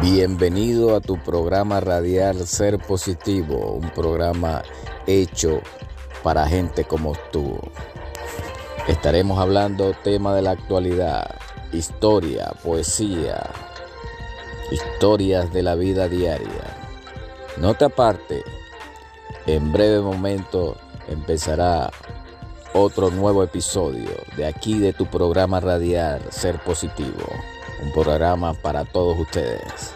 Bienvenido a tu programa radial Ser Positivo, un programa hecho para gente como tú. Estaremos hablando tema de la actualidad, historia, poesía, historias de la vida diaria. No te aparte, en breve momento empezará otro nuevo episodio de aquí de tu programa radial Ser Positivo, un programa para todos ustedes.